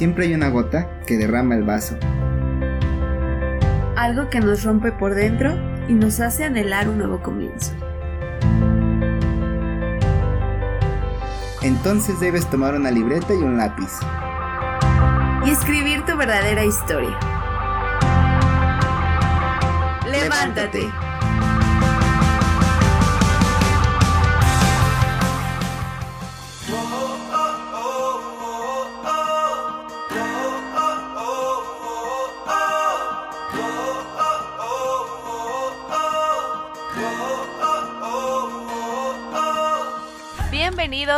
siempre hay una gota que derrama el vaso. Algo que nos rompe por dentro y nos hace anhelar un nuevo comienzo. Entonces debes tomar una libreta y un lápiz. Y escribir tu verdadera historia. Levántate.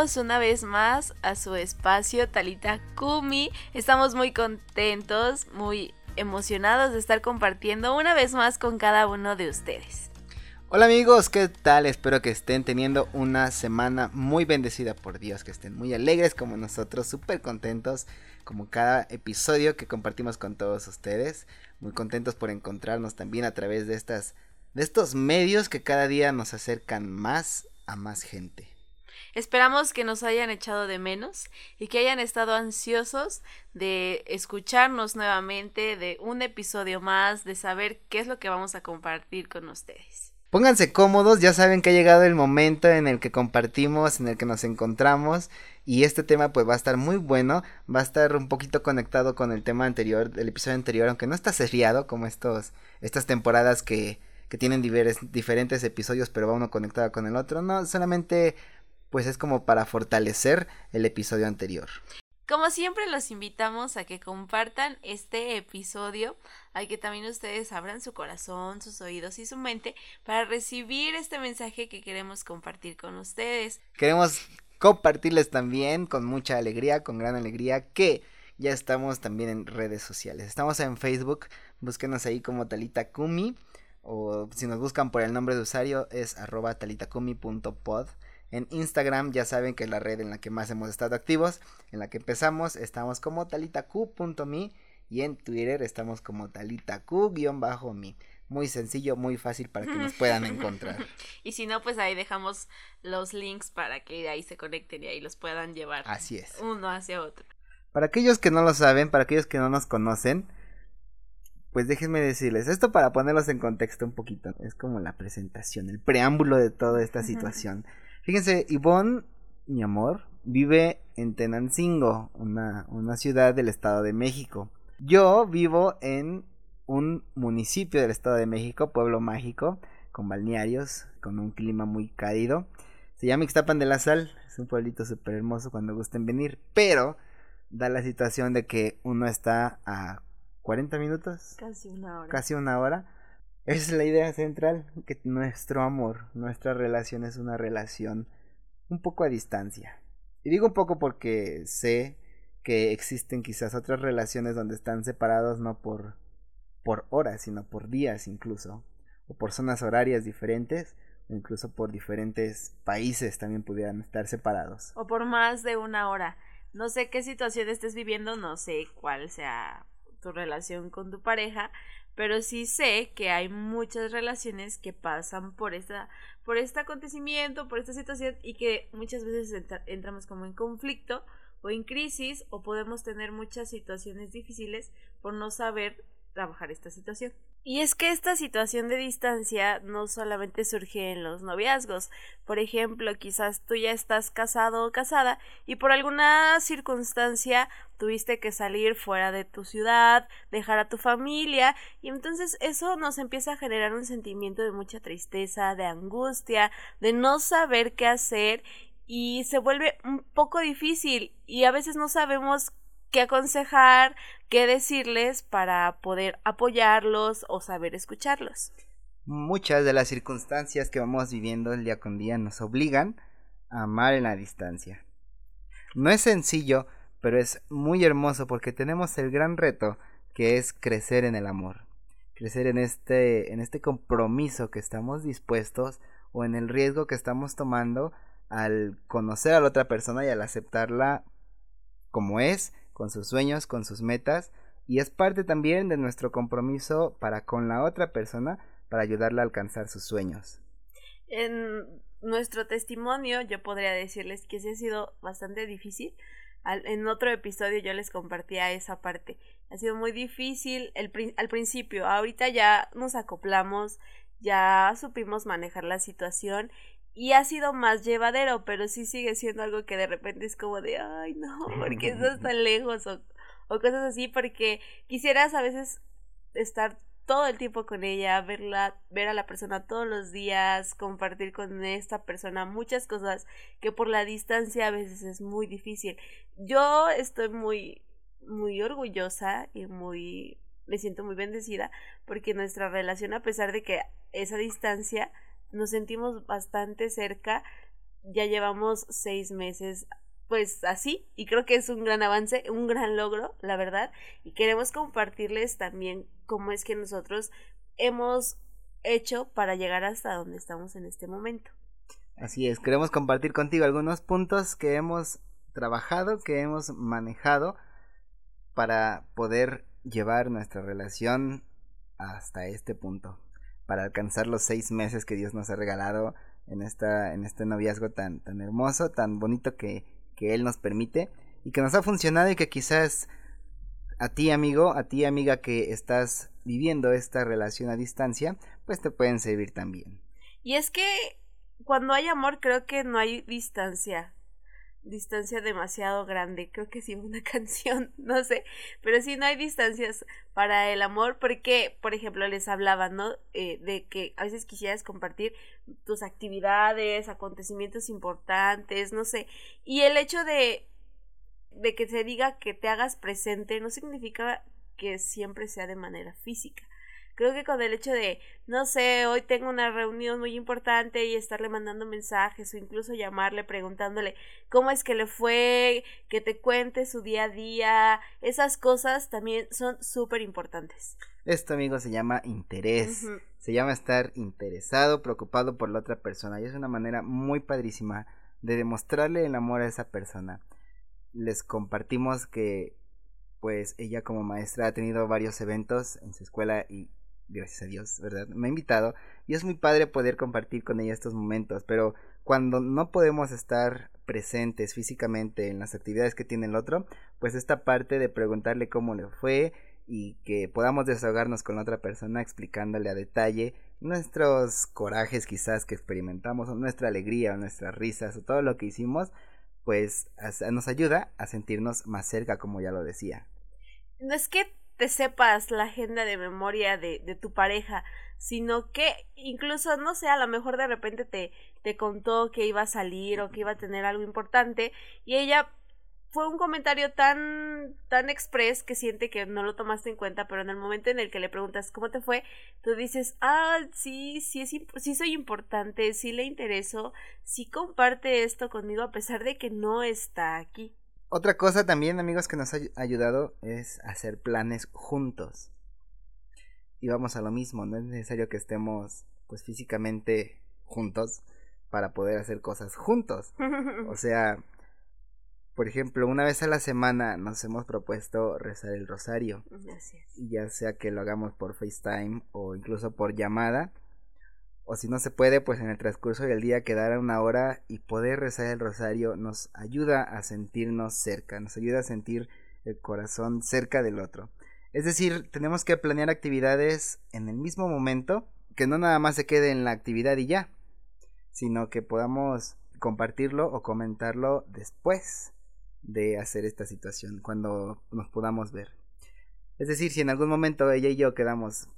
Una vez más a su espacio Talita Kumi. Estamos muy contentos, muy emocionados de estar compartiendo una vez más con cada uno de ustedes. Hola amigos, ¿qué tal? Espero que estén teniendo una semana muy bendecida por Dios, que estén muy alegres como nosotros, súper contentos como cada episodio que compartimos con todos ustedes, muy contentos por encontrarnos también a través de estas de estos medios que cada día nos acercan más a más gente. Esperamos que nos hayan echado de menos y que hayan estado ansiosos de escucharnos nuevamente, de un episodio más, de saber qué es lo que vamos a compartir con ustedes. Pónganse cómodos, ya saben que ha llegado el momento en el que compartimos, en el que nos encontramos y este tema pues va a estar muy bueno, va a estar un poquito conectado con el tema anterior, del episodio anterior, aunque no está seriado como estos, estas temporadas que, que tienen diferentes episodios pero va uno conectado con el otro, no, solamente pues es como para fortalecer el episodio anterior. Como siempre los invitamos a que compartan este episodio, a que también ustedes abran su corazón, sus oídos y su mente para recibir este mensaje que queremos compartir con ustedes. Queremos compartirles también con mucha alegría, con gran alegría, que ya estamos también en redes sociales. Estamos en Facebook, búsquenos ahí como Talita Kumi o si nos buscan por el nombre de usuario es arroba talitakumi.pod. En Instagram ya saben que es la red en la que más hemos estado activos, en la que empezamos, estamos como talitaku.me y en Twitter estamos como talitaku-me. Muy sencillo, muy fácil para que nos puedan encontrar. y si no, pues ahí dejamos los links para que de ahí se conecten y ahí los puedan llevar. Así es. Uno hacia otro. Para aquellos que no lo saben, para aquellos que no nos conocen, pues déjenme decirles, esto para ponerlos en contexto un poquito, es como la presentación, el preámbulo de toda esta situación. Fíjense, Ivonne, mi amor, vive en Tenancingo, una, una ciudad del Estado de México. Yo vivo en un municipio del Estado de México, pueblo mágico, con balnearios, con un clima muy cálido. Se llama Ixtapan de la Sal, es un pueblito súper hermoso cuando gusten venir, pero da la situación de que uno está a 40 minutos. Casi una hora. Casi una hora es la idea central, que nuestro amor, nuestra relación es una relación un poco a distancia. Y digo un poco porque sé que existen quizás otras relaciones donde están separados no por por horas, sino por días incluso, o por zonas horarias diferentes, o incluso por diferentes países también pudieran estar separados. O por más de una hora. No sé qué situación estés viviendo, no sé cuál sea tu relación con tu pareja, pero sí sé que hay muchas relaciones que pasan por esta por este acontecimiento, por esta situación y que muchas veces entramos como en conflicto o en crisis o podemos tener muchas situaciones difíciles por no saber trabajar esta situación. Y es que esta situación de distancia no solamente surge en los noviazgos. Por ejemplo, quizás tú ya estás casado o casada y por alguna circunstancia tuviste que salir fuera de tu ciudad, dejar a tu familia y entonces eso nos empieza a generar un sentimiento de mucha tristeza, de angustia, de no saber qué hacer y se vuelve un poco difícil y a veces no sabemos qué aconsejar, qué decirles para poder apoyarlos o saber escucharlos. Muchas de las circunstancias que vamos viviendo el día con día nos obligan a amar en la distancia. No es sencillo, pero es muy hermoso porque tenemos el gran reto que es crecer en el amor, crecer en este en este compromiso que estamos dispuestos o en el riesgo que estamos tomando al conocer a la otra persona y al aceptarla como es con sus sueños, con sus metas, y es parte también de nuestro compromiso para con la otra persona para ayudarla a alcanzar sus sueños. En nuestro testimonio yo podría decirles que sí ha sido bastante difícil. en otro episodio yo les compartía esa parte. Ha sido muy difícil el, al principio, ahorita ya nos acoplamos, ya supimos manejar la situación y ha sido más llevadero, pero sí sigue siendo algo que de repente es como de, ay no, porque estás tan lejos o, o cosas así, porque quisieras a veces estar todo el tiempo con ella, verla, ver a la persona todos los días, compartir con esta persona muchas cosas que por la distancia a veces es muy difícil. Yo estoy muy, muy orgullosa y muy, me siento muy bendecida porque nuestra relación, a pesar de que esa distancia, nos sentimos bastante cerca, ya llevamos seis meses pues así y creo que es un gran avance, un gran logro, la verdad, y queremos compartirles también cómo es que nosotros hemos hecho para llegar hasta donde estamos en este momento. Así es, queremos compartir contigo algunos puntos que hemos trabajado, que hemos manejado para poder llevar nuestra relación hasta este punto, para alcanzar los seis meses que Dios nos ha regalado en esta en este noviazgo tan tan hermoso, tan bonito que que Él nos permite y que nos ha funcionado y que quizás a ti amigo, a ti amiga que estás viviendo esta relación a distancia, pues te pueden servir también. Y es que cuando hay amor creo que no hay distancia distancia demasiado grande. Creo que sí, una canción, no sé. Pero sí, no hay distancias para el amor porque, por ejemplo, les hablaba, ¿no? Eh, de que a veces quisieras compartir tus actividades, acontecimientos importantes, no sé. Y el hecho de, de que se diga que te hagas presente no significa que siempre sea de manera física. Creo que con el hecho de, no sé, hoy tengo una reunión muy importante y estarle mandando mensajes o incluso llamarle preguntándole cómo es que le fue, que te cuente su día a día, esas cosas también son súper importantes. Esto, amigo, se llama interés. Se llama estar interesado, preocupado por la otra persona. Y es una manera muy padrísima de demostrarle el amor a esa persona. Les compartimos que pues ella como maestra ha tenido varios eventos en su escuela y gracias a Dios, ¿verdad? Me ha invitado y es muy padre poder compartir con ella estos momentos, pero cuando no podemos estar presentes físicamente en las actividades que tiene el otro, pues esta parte de preguntarle cómo le fue y que podamos desahogarnos con la otra persona explicándole a detalle nuestros corajes quizás que experimentamos o nuestra alegría o nuestras risas o todo lo que hicimos, pues nos ayuda a sentirnos más cerca como ya lo decía. No es que te sepas la agenda de memoria de, de tu pareja, sino que incluso, no sé, a lo mejor de repente te, te contó que iba a salir o que iba a tener algo importante y ella fue un comentario tan tan express que siente que no lo tomaste en cuenta, pero en el momento en el que le preguntas cómo te fue, tú dices, ah, sí, sí, es, sí soy importante, sí le intereso, sí comparte esto conmigo a pesar de que no está aquí. Otra cosa también, amigos, que nos ha ayudado es hacer planes juntos. Y vamos a lo mismo, no es necesario que estemos pues físicamente juntos para poder hacer cosas juntos. O sea, por ejemplo, una vez a la semana nos hemos propuesto rezar el rosario. Y ya sea que lo hagamos por FaceTime o incluso por llamada, o si no se puede, pues en el transcurso del día quedar una hora y poder rezar el rosario nos ayuda a sentirnos cerca, nos ayuda a sentir el corazón cerca del otro. Es decir, tenemos que planear actividades en el mismo momento, que no nada más se quede en la actividad y ya, sino que podamos compartirlo o comentarlo después de hacer esta situación, cuando nos podamos ver. Es decir, si en algún momento ella y yo quedamos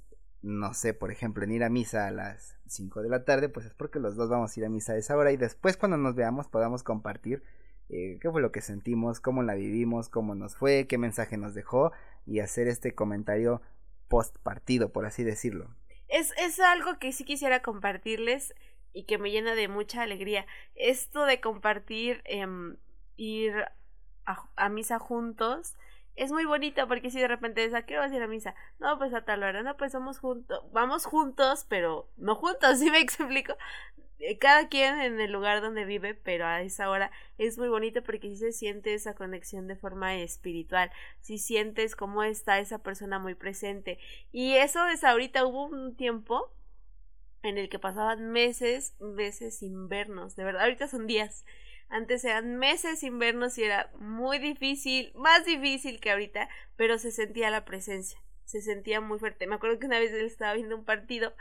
no sé, por ejemplo, en ir a misa a las 5 de la tarde, pues es porque los dos vamos a ir a misa a esa hora y después cuando nos veamos podamos compartir eh, qué fue lo que sentimos, cómo la vivimos, cómo nos fue, qué mensaje nos dejó y hacer este comentario post partido, por así decirlo. Es, es algo que sí quisiera compartirles y que me llena de mucha alegría. Esto de compartir, em, ir a misa juntos, es muy bonito porque si de repente es, ¿a qué vas a ir a misa? No, pues a tal hora, no, pues somos juntos, vamos juntos, pero no juntos, ¿sí me explico? Eh, cada quien en el lugar donde vive, pero a esa hora es muy bonito porque si se siente esa conexión de forma espiritual, si sientes cómo está esa persona muy presente. Y eso es ahorita, hubo un tiempo en el que pasaban meses, meses sin vernos, de verdad, ahorita son días Antes eran meses sin vernos y era muy difícil, más difícil que ahorita, pero se sentía la presencia, se sentía muy fuerte. Me acuerdo que una vez él estaba viendo un partido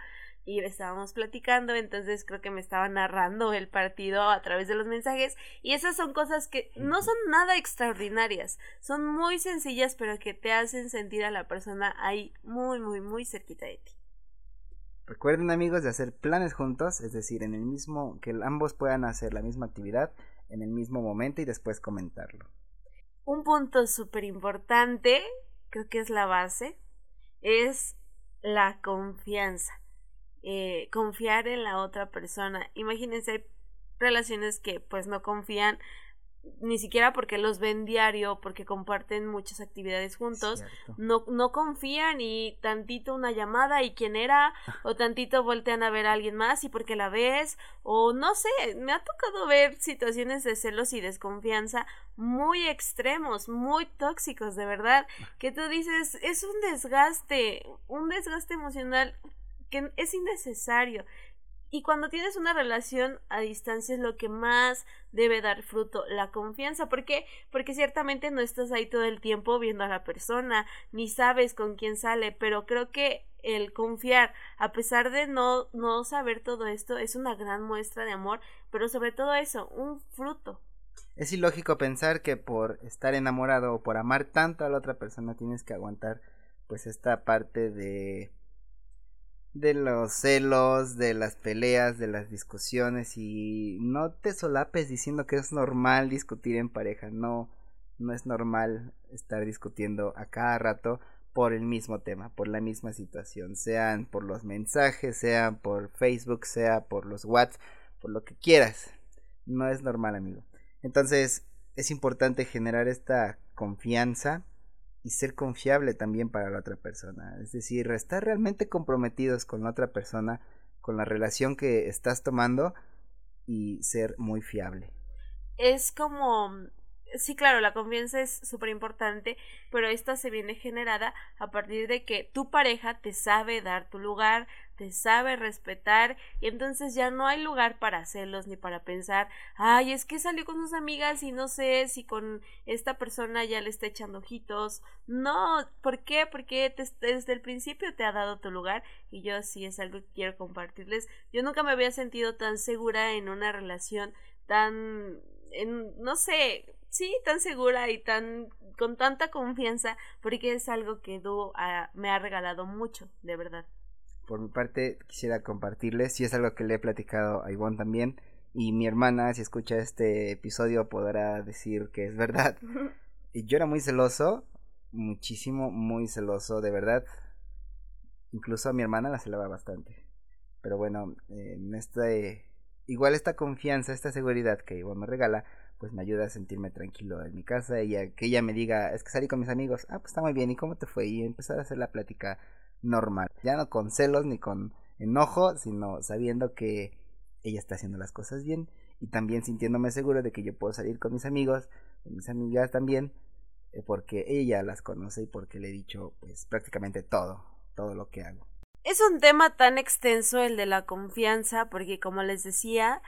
y estábamos platicando, entonces creo que me estaba narrando el partido a través de los mensajes y esas son cosas que no son nada extraordinarias, son muy sencillas pero que te hacen sentir a la persona ahí muy muy muy cerquita de ti. Recuerden amigos de hacer planes juntos, es decir, en el mismo que ambos puedan hacer la misma actividad en el mismo momento y después comentarlo. Un punto súper importante, creo que es la base, es la confianza eh, confiar en la otra persona. Imagínense relaciones que pues no confían ni siquiera porque los ven diario, porque comparten muchas actividades juntos, no, no confían y tantito una llamada y quién era, o tantito voltean a ver a alguien más y porque la ves, o no sé, me ha tocado ver situaciones de celos y desconfianza muy extremos, muy tóxicos, de verdad, que tú dices, es un desgaste, un desgaste emocional que es innecesario. Y cuando tienes una relación a distancia es lo que más debe dar fruto, la confianza. ¿Por qué? Porque ciertamente no estás ahí todo el tiempo viendo a la persona, ni sabes con quién sale, pero creo que el confiar, a pesar de no, no saber todo esto, es una gran muestra de amor, pero sobre todo eso, un fruto. Es ilógico pensar que por estar enamorado o por amar tanto a la otra persona tienes que aguantar pues esta parte de de los celos, de las peleas, de las discusiones y no te solapes diciendo que es normal discutir en pareja, no, no es normal estar discutiendo a cada rato por el mismo tema, por la misma situación, sean por los mensajes, sean por Facebook, sea por los WhatsApp, por lo que quieras. No es normal, amigo. Entonces, es importante generar esta confianza y ser confiable también para la otra persona. Es decir, estar realmente comprometidos con la otra persona, con la relación que estás tomando y ser muy fiable. Es como sí, claro, la confianza es súper importante, pero esta se viene generada a partir de que tu pareja te sabe dar tu lugar, te sabe respetar, y entonces ya no hay lugar para hacerlos ni para pensar, ay, es que salió con sus amigas y no sé si con esta persona ya le está echando ojitos. No, ¿por qué? Porque desde el principio te ha dado tu lugar y yo sí es algo que quiero compartirles. Yo nunca me había sentido tan segura en una relación tan en, no sé, sí, tan segura y tan con tanta confianza, porque es algo que Du me ha regalado mucho, de verdad. Por mi parte, quisiera compartirles, si es algo que le he platicado a Ivonne también, y mi hermana, si escucha este episodio, podrá decir que es verdad. y yo era muy celoso, muchísimo, muy celoso, de verdad. Incluso a mi hermana la celaba bastante. Pero bueno, en este, igual esta confianza, esta seguridad que Ivonne me regala, pues me ayuda a sentirme tranquilo en mi casa y que ella me diga, es que salí con mis amigos, ah, pues está muy bien, ¿y cómo te fue? Y empezar a hacer la plática normal, ya no con celos ni con enojo, sino sabiendo que ella está haciendo las cosas bien y también sintiéndome seguro de que yo puedo salir con mis amigos, con mis amigas también, eh, porque ella las conoce y porque le he dicho pues prácticamente todo, todo lo que hago. Es un tema tan extenso el de la confianza, porque como les decía,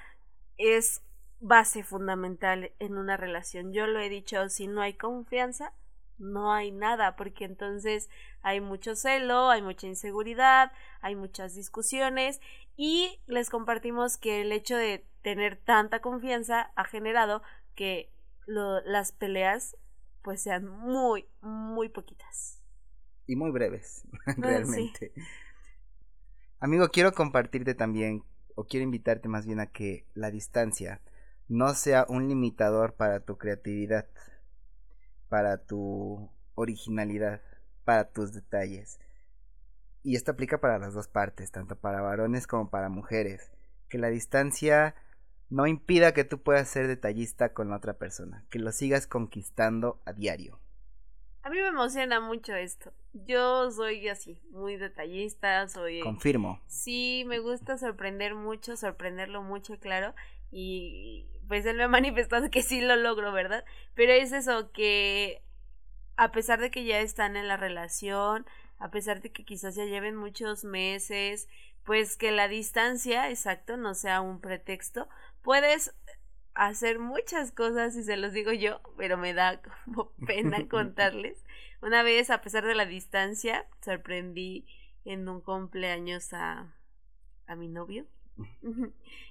es base fundamental en una relación. Yo lo he dicho, si no hay confianza, no hay nada, porque entonces hay mucho celo, hay mucha inseguridad, hay muchas discusiones y les compartimos que el hecho de tener tanta confianza ha generado que las peleas pues sean muy, muy poquitas. Y muy breves, realmente. Amigo, quiero compartirte también, o quiero invitarte más bien a que la distancia no sea un limitador para tu creatividad, para tu originalidad, para tus detalles. Y esto aplica para las dos partes, tanto para varones como para mujeres. Que la distancia no impida que tú puedas ser detallista con la otra persona, que lo sigas conquistando a diario. A mí me emociona mucho esto. Yo soy así, muy detallista, soy... Confirmo. Sí, me gusta sorprender mucho, sorprenderlo mucho, claro. Y pues él me ha manifestado que sí lo logro, ¿verdad? Pero es eso, que a pesar de que ya están en la relación, a pesar de que quizás ya lleven muchos meses, pues que la distancia, exacto, no sea un pretexto, puedes hacer muchas cosas y se los digo yo, pero me da como pena contarles. Una vez, a pesar de la distancia, sorprendí en un cumpleaños a, a mi novio.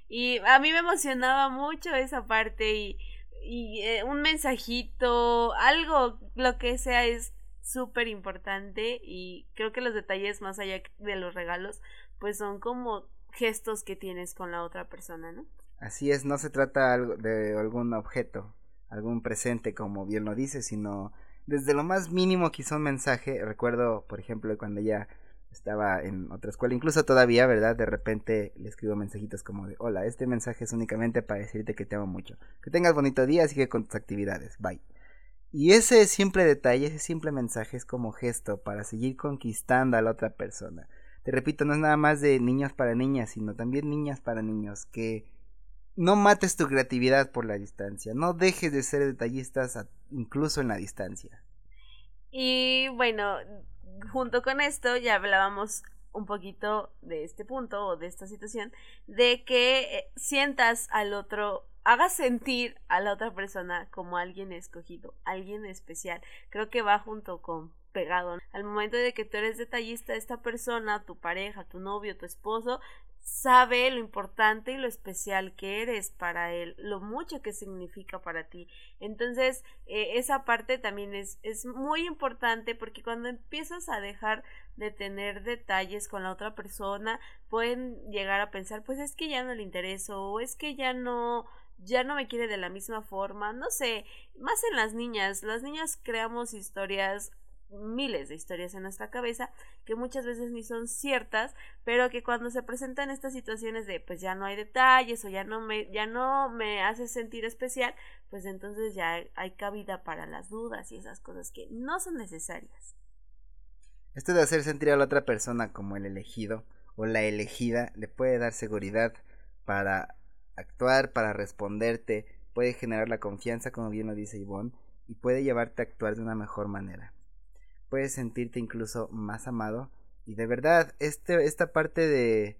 Y a mí me emocionaba mucho esa parte y, y eh, un mensajito, algo, lo que sea, es súper importante y creo que los detalles más allá de los regalos, pues son como gestos que tienes con la otra persona, ¿no? Así es, no se trata de algún objeto, algún presente, como bien lo dice, sino desde lo más mínimo quizá un mensaje. Recuerdo, por ejemplo, cuando ya estaba en otra escuela, incluso todavía, ¿verdad? De repente le escribo mensajitos como de, hola, este mensaje es únicamente para decirte que te amo mucho. Que tengas bonito día, sigue con tus actividades, bye. Y ese simple detalle, ese simple mensaje es como gesto para seguir conquistando a la otra persona. Te repito, no es nada más de niños para niñas, sino también niñas para niños, que no mates tu creatividad por la distancia, no dejes de ser detallistas incluso en la distancia. Y bueno, junto con esto ya hablábamos un poquito de este punto o de esta situación, de que eh, sientas al otro, hagas sentir a la otra persona como alguien escogido, alguien especial. Creo que va junto con pegado. Al momento de que tú eres detallista, esta persona, tu pareja, tu novio, tu esposo, sabe lo importante y lo especial que eres para él, lo mucho que significa para ti. Entonces, eh, esa parte también es, es muy importante porque cuando empiezas a dejar de tener detalles con la otra persona, pueden llegar a pensar, pues es que ya no le intereso o es que ya no ya no me quiere de la misma forma, no sé, más en las niñas, las niñas creamos historias miles de historias en nuestra cabeza que muchas veces ni son ciertas, pero que cuando se presentan estas situaciones de pues ya no hay detalles o ya no me ya no me hace sentir especial, pues entonces ya hay cabida para las dudas y esas cosas que no son necesarias. Esto de hacer sentir a la otra persona como el elegido o la elegida le puede dar seguridad para actuar, para responderte, puede generar la confianza, como bien lo dice Ivonne, y puede llevarte a actuar de una mejor manera puedes sentirte incluso más amado. Y de verdad, este, esta parte de,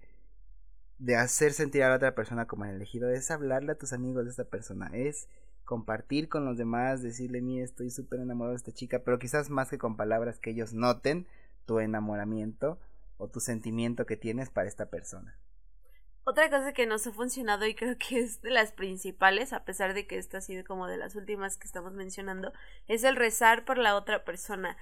de hacer sentir a la otra persona como el elegido es hablarle a tus amigos de esta persona, es compartir con los demás, decirle, mira, estoy súper enamorado de esta chica, pero quizás más que con palabras que ellos noten tu enamoramiento o tu sentimiento que tienes para esta persona. Otra cosa que nos ha funcionado y creo que es de las principales, a pesar de que esta ha sido como de las últimas que estamos mencionando, es el rezar por la otra persona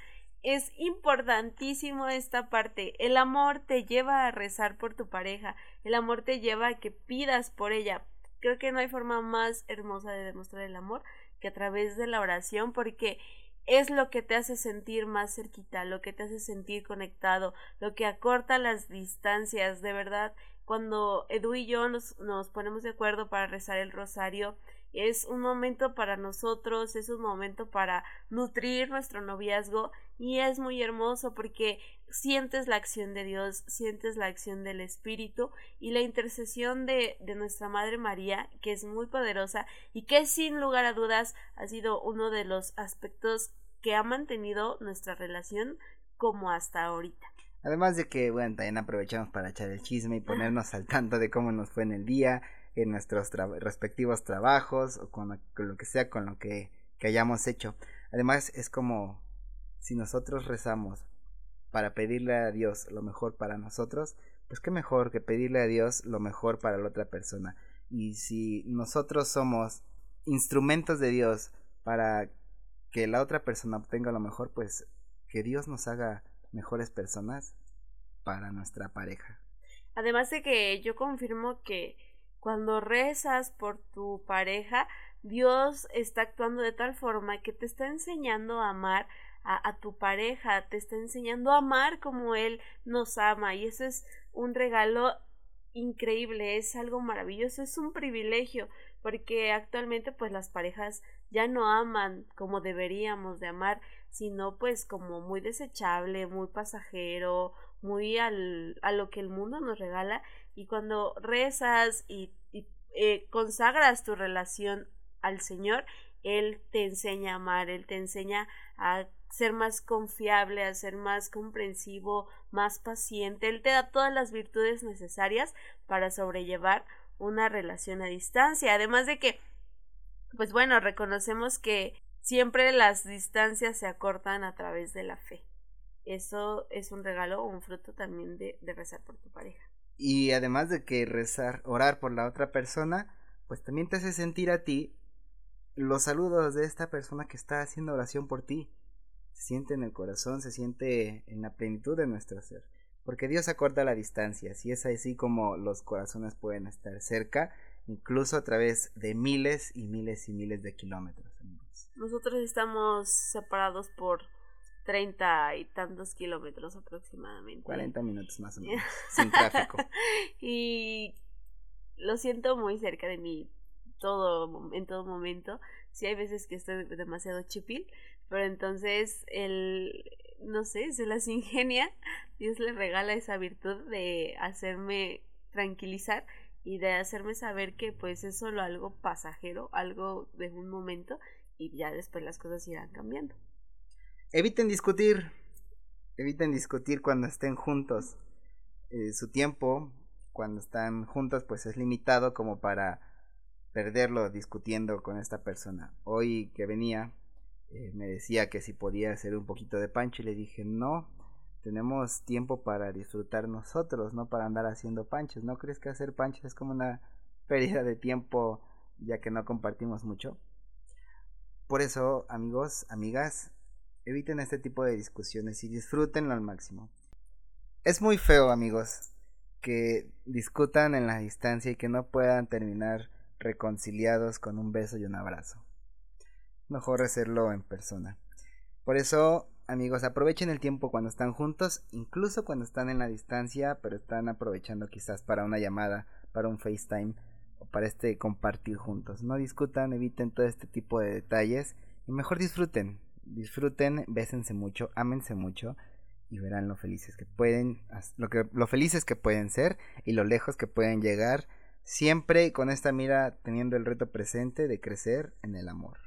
es importantísimo esta parte. El amor te lleva a rezar por tu pareja, el amor te lleva a que pidas por ella. Creo que no hay forma más hermosa de demostrar el amor que a través de la oración porque es lo que te hace sentir más cerquita, lo que te hace sentir conectado, lo que acorta las distancias, de verdad. Cuando Edu y yo nos, nos ponemos de acuerdo para rezar el rosario, es un momento para nosotros, es un momento para nutrir nuestro noviazgo y es muy hermoso porque sientes la acción de Dios, sientes la acción del Espíritu y la intercesión de, de nuestra Madre María, que es muy poderosa y que sin lugar a dudas ha sido uno de los aspectos que ha mantenido nuestra relación como hasta ahorita. Además de que, bueno, también aprovechamos para echar el chisme y ponernos al tanto de cómo nos fue en el día, en nuestros respectivos trabajos o con lo, que sea con lo que, que hayamos hecho. Además es como si nosotros rezamos para pedirle a Dios lo mejor para nosotros, pues qué mejor que pedirle a Dios lo mejor para la otra persona. Y si nosotros somos instrumentos de Dios para que la otra persona obtenga lo mejor, pues que Dios nos haga mejores personas para nuestra pareja. Además de que yo confirmo que cuando rezas por tu pareja, Dios está actuando de tal forma que te está enseñando a amar a, tu pareja, te está enseñando a amar como Él nos ama y eso es un regalo increíble, es algo maravilloso, es un privilegio porque actualmente pues las parejas ya no aman como deberíamos de amar, sino pues como muy desechable, muy pasajero, muy al, a lo que el mundo nos regala y cuando rezas y, eh, consagras tu relación al Señor, Él te enseña a amar, Él te enseña a ser más confiable, a ser más comprensivo, más paciente. Él te da todas las virtudes necesarias para sobrellevar una relación a distancia. Además de que Pues bueno, reconocemos que siempre las distancias se acortan a través de la fe. Eso es un regalo un fruto también de, de rezar por tu pareja. Y además de que rezar, orar por la otra persona, pues también te hace sentir a ti los saludos de esta persona que está haciendo oración por ti. Se siente en el corazón, se siente en la plenitud de nuestro ser. Porque Dios acorta la distancia, así es así como los corazones pueden estar cerca, incluso a través de miles y miles y miles de kilómetros. Nosotros estamos separados por treinta y tantos kilómetros aproximadamente. Cuarenta minutos más o menos, sin tráfico. y lo siento muy cerca de mí todo en todo momento. Sí hay veces que estoy demasiado chipil, pero entonces él no sé, se las ingenia. Dios le regala esa virtud de hacerme tranquilizar y de hacerme saber que pues es solo algo pasajero, algo de un momento y ya después las cosas irán cambiando. Eviten discutir, eviten discutir cuando estén juntos. Eh, su tiempo, cuando están juntos, pues es limitado como para perderlo discutiendo con esta persona. Hoy que venía, eh, me decía que si podía hacer un poquito de pancho y le dije, no, tenemos tiempo para disfrutar nosotros, no para andar haciendo panchos. ¿No crees que hacer panchos es como una pérdida de tiempo ya que no compartimos mucho? Por eso, amigos, amigas, eviten este tipo de discusiones y disfrútenlo al máximo. Es muy feo, amigos, que discutan en la distancia y que no puedan terminar reconciliados con un beso y un abrazo. Mejor hacerlo en persona. Por eso, amigos, aprovechen el tiempo cuando están juntos, incluso cuando están en la distancia, pero están aprovechando quizás para una llamada, para un FaceTime o para este compartir juntos. No discutan, eviten todo este tipo de detalles y mejor disfruten. Disfruten, bésense mucho, ámense mucho y verán lo felices que pueden, lo, que, lo felices que pueden ser y lo lejos que pueden llegar siempre con esta mira teniendo el reto presente de crecer en el amor.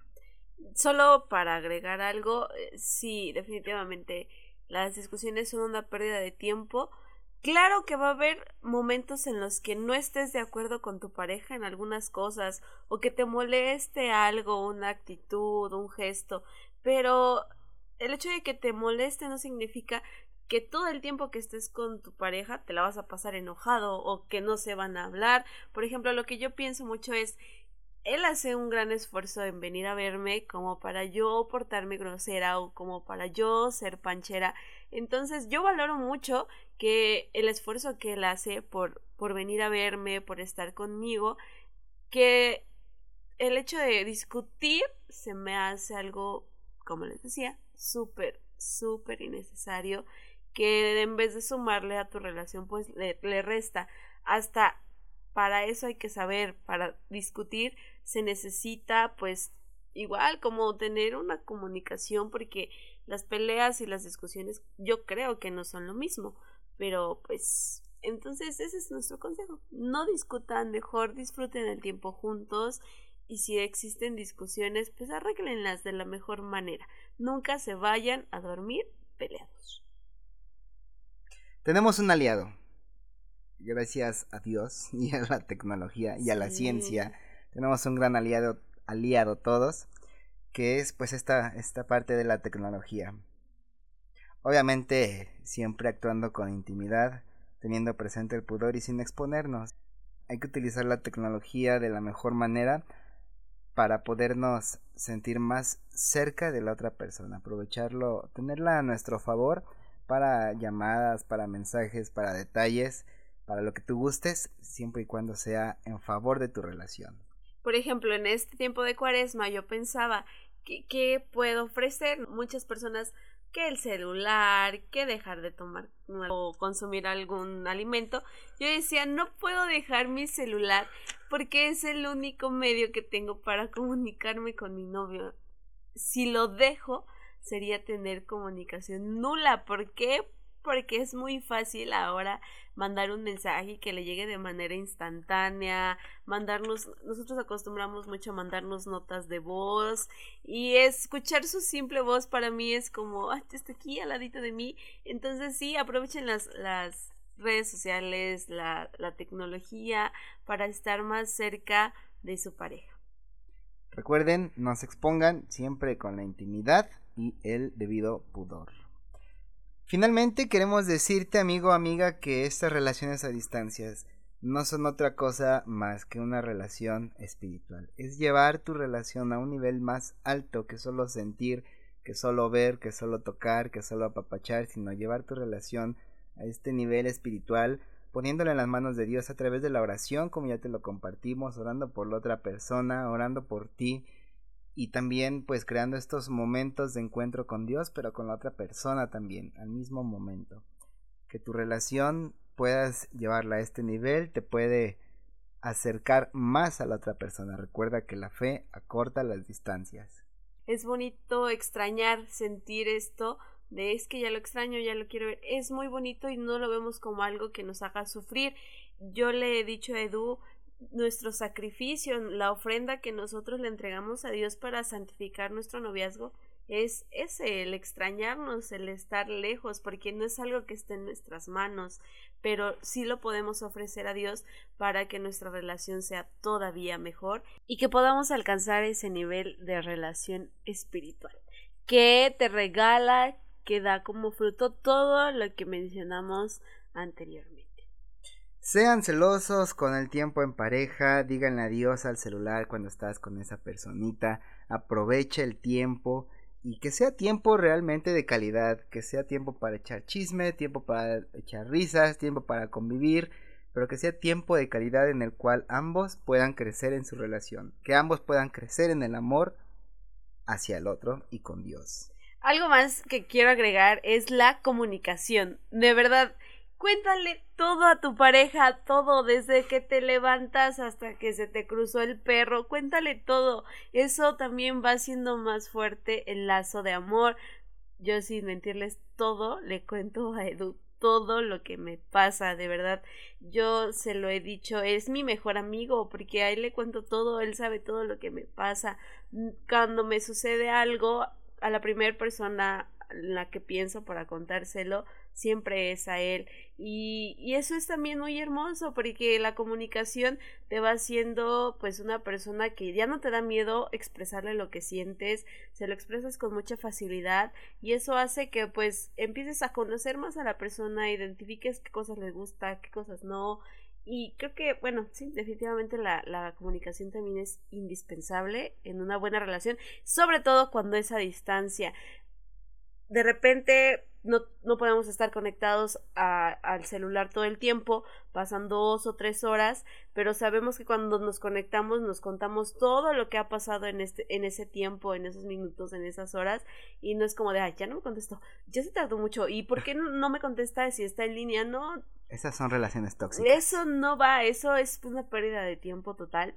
Solo para agregar algo, eh, sí, definitivamente las discusiones son una pérdida de tiempo. Claro que va a haber momentos en los que no estés de acuerdo con tu pareja en algunas cosas o que te moleste algo, una actitud, un gesto, pero el hecho de que te moleste no significa que todo el tiempo que estés con tu pareja te la vas a pasar enojado o que no se van a hablar. Por ejemplo, lo que yo pienso mucho es, él hace un gran esfuerzo en venir a verme como para yo portarme grosera o como para yo ser panchera. Entonces yo valoro mucho que el esfuerzo que él hace por, por venir a verme, por estar conmigo, que el hecho de discutir se me hace algo, como les decía, súper, súper innecesario que en vez de sumarle a tu relación, pues le, resta. Hasta para eso hay que saber, para discutir se necesita pues igual como tener una comunicación porque las peleas y las discusiones yo creo que no son lo mismo, pero pues entonces ese es nuestro consejo. No discutan, mejor disfruten el tiempo juntos y si existen discusiones, pues arréglenlas de la mejor manera. Nunca se vayan a dormir peleados. Tenemos un aliado. Gracias a Dios y a la tecnología y a la ciencia. Tenemos un gran aliado, aliado todos, que es pues esta, esta parte de la tecnología. Obviamente siempre actuando con intimidad, teniendo presente el pudor y sin exponernos. Hay que utilizar la tecnología de la mejor manera para podernos sentir más cerca de la otra persona, aprovecharlo, tenerla a nuestro favor para llamadas, para mensajes, para detalles, para lo que tú gustes, siempre y cuando sea en favor de tu relación. Por ejemplo, en este tiempo de cuaresma yo pensaba, ¿qué, puedo ofrecer? Muchas personas que el celular, que dejar de tomar o consumir algún alimento. Yo decía, no puedo dejar mi celular porque es el único medio que tengo para comunicarme con mi novio. Si lo dejo, sería tener comunicación nula. ¿Por qué? Porque es muy fácil ahora mandar un mensaje y que le llegue de manera instantánea, mandarnos, nosotros acostumbramos mucho a mandarnos notas de voz y escuchar su simple voz para mí es como, ah, está aquí al ladito de mí. Entonces sí, aprovechen las, las redes sociales, la, tecnología para estar más cerca de su pareja. Recuerden, no se expongan siempre con la intimidad y el debido pudor. Finalmente queremos decirte, amigo o amiga, que estas relaciones a distancias no son otra cosa más que una relación espiritual. Es llevar tu relación a un nivel más alto que solo sentir, que solo ver, que solo tocar, que solo apapachar, sino llevar tu relación a este nivel espiritual poniéndolo en las manos de Dios a través de la oración, como ya te lo compartimos, orando por la otra persona, orando por ti y también pues creando estos momentos de encuentro con Dios, pero con la otra persona también, al mismo momento. Que tu relación puedas llevarla a este nivel te puede acercar más a la otra persona. Recuerda que la fe acorta las distancias. Es bonito extrañar, sentir esto, de es que ya lo extraño, ya lo quiero ver, es muy bonito y no lo vemos como algo que nos haga sufrir. Yo le he dicho a Edu, nuestro sacrificio, la ofrenda que nosotros le entregamos a Dios para santificar nuestro noviazgo, es ese, el extrañarnos, el estar lejos, porque no es algo que esté en nuestras manos, pero sí lo podemos ofrecer a Dios para que nuestra relación sea todavía mejor y que podamos alcanzar ese nivel de relación espiritual que te regala, que da como fruto todo lo que mencionamos anteriormente. Sean celosos con el tiempo en pareja, díganle adiós al celular cuando estás con esa personita, aprovecha el tiempo y que sea tiempo realmente de calidad, que sea tiempo para echar chisme, tiempo para echar risas, tiempo para convivir, pero que sea tiempo de calidad en el cual ambos puedan crecer en su relación, que ambos puedan crecer en el amor hacia el otro y con Dios. Algo más que quiero agregar es la comunicación. De verdad, cuéntale todo a tu pareja, todo, desde que te levantas hasta que se te cruzó el perro, cuéntale todo. Eso también va haciendo más fuerte el lazo de amor. Yo sin mentirles todo, le cuento a Edu todo lo que me pasa, de verdad. Yo se lo he dicho, es mi mejor amigo, porque a él le cuento todo, él sabe todo lo que me pasa. Cuando me sucede algo, a la primera persona la que pienso para contárselo siempre es a él. Y, y eso es también muy hermoso porque la comunicación te va haciendo pues una persona que ya no te da miedo expresarle lo que sientes se lo expresas con mucha facilidad y eso hace que pues empieces a conocer más a la persona identifiques qué cosas le gusta qué cosas no y creo que, bueno, sí, definitivamente la, la, comunicación también es indispensable en una buena relación, sobre todo cuando es a distancia. De repente no, no podemos estar conectados a, al celular todo el tiempo, pasan dos o tres horas, pero sabemos que cuando nos conectamos nos contamos todo lo que ha pasado en, este, en ese tiempo, en esos minutos, en esas horas, y no es como de, ay, ya no me contestó, ya se tardó mucho, ¿y por qué no, no me contesta si está en línea? No, esas son relaciones tóxicas. Eso no va, eso es una pérdida de tiempo total.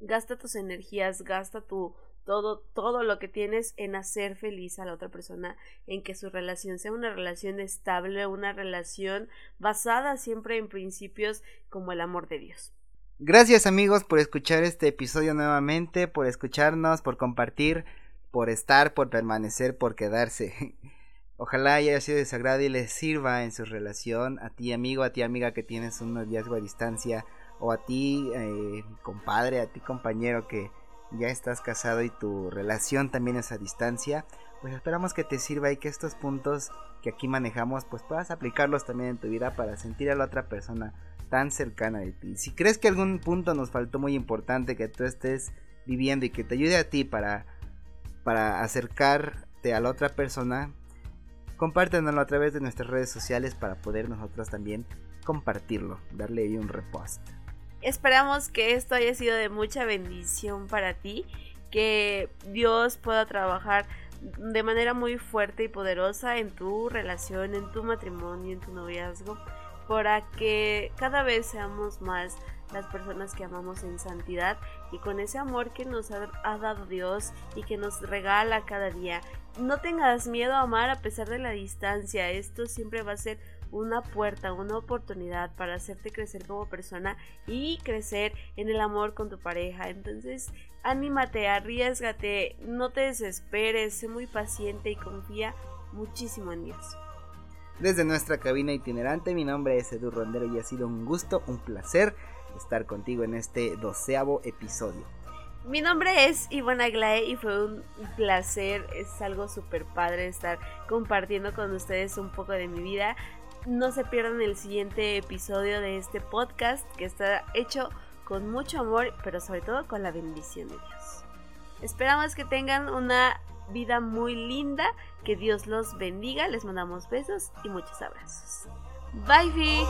Gasta tus energías, gasta tu todo todo lo que tienes en hacer feliz a la otra persona, en que su relación sea una relación estable, una relación basada siempre en principios como el amor de Dios. Gracias amigos por escuchar este episodio nuevamente, por escucharnos, por compartir, por estar, por permanecer, por quedarse. Ojalá haya sido de sagrado y les sirva en su relación a ti amigo, a ti amiga que tienes un noviazgo a distancia o a ti eh, compadre, a ti compañero que ya estás casado y tu relación también es a distancia. Pues esperamos que te sirva y que estos puntos que aquí manejamos pues puedas aplicarlos también en tu vida para sentir a la otra persona tan cercana de ti. Si crees que algún punto nos faltó muy importante que tú estés viviendo y que te ayude a ti para, para acercarte a la otra persona, compártenoslo a través de nuestras redes sociales para poder nosotros también compartirlo, darle ahí un repost. Esperamos que esto haya sido de mucha bendición para ti, que Dios pueda trabajar de manera muy fuerte y poderosa en tu relación, en tu matrimonio, en tu noviazgo, para que cada vez seamos más las personas que amamos en santidad y con ese amor que nos ha, dado Dios y que nos regala cada día. No tengas miedo a amar a pesar de la distancia. Esto siempre va a ser una puerta, una oportunidad para hacerte crecer como persona y crecer en el amor con tu pareja. Entonces, anímate, arriesgate, no te desesperes, sé muy paciente y confía muchísimo en Dios. Desde nuestra cabina itinerante, mi nombre es Edu Rondero y ha sido un gusto, un placer estar contigo en este doceavo episodio. Mi nombre es Ivonne Aglae y fue un placer, es algo súper padre estar compartiendo con ustedes un poco de mi vida. No se pierdan el siguiente episodio de este podcast que está hecho con mucho amor, pero sobre todo con la bendición de Dios. Esperamos que tengan una vida muy linda, que Dios los bendiga, les mandamos besos y muchos abrazos. Bye, bye.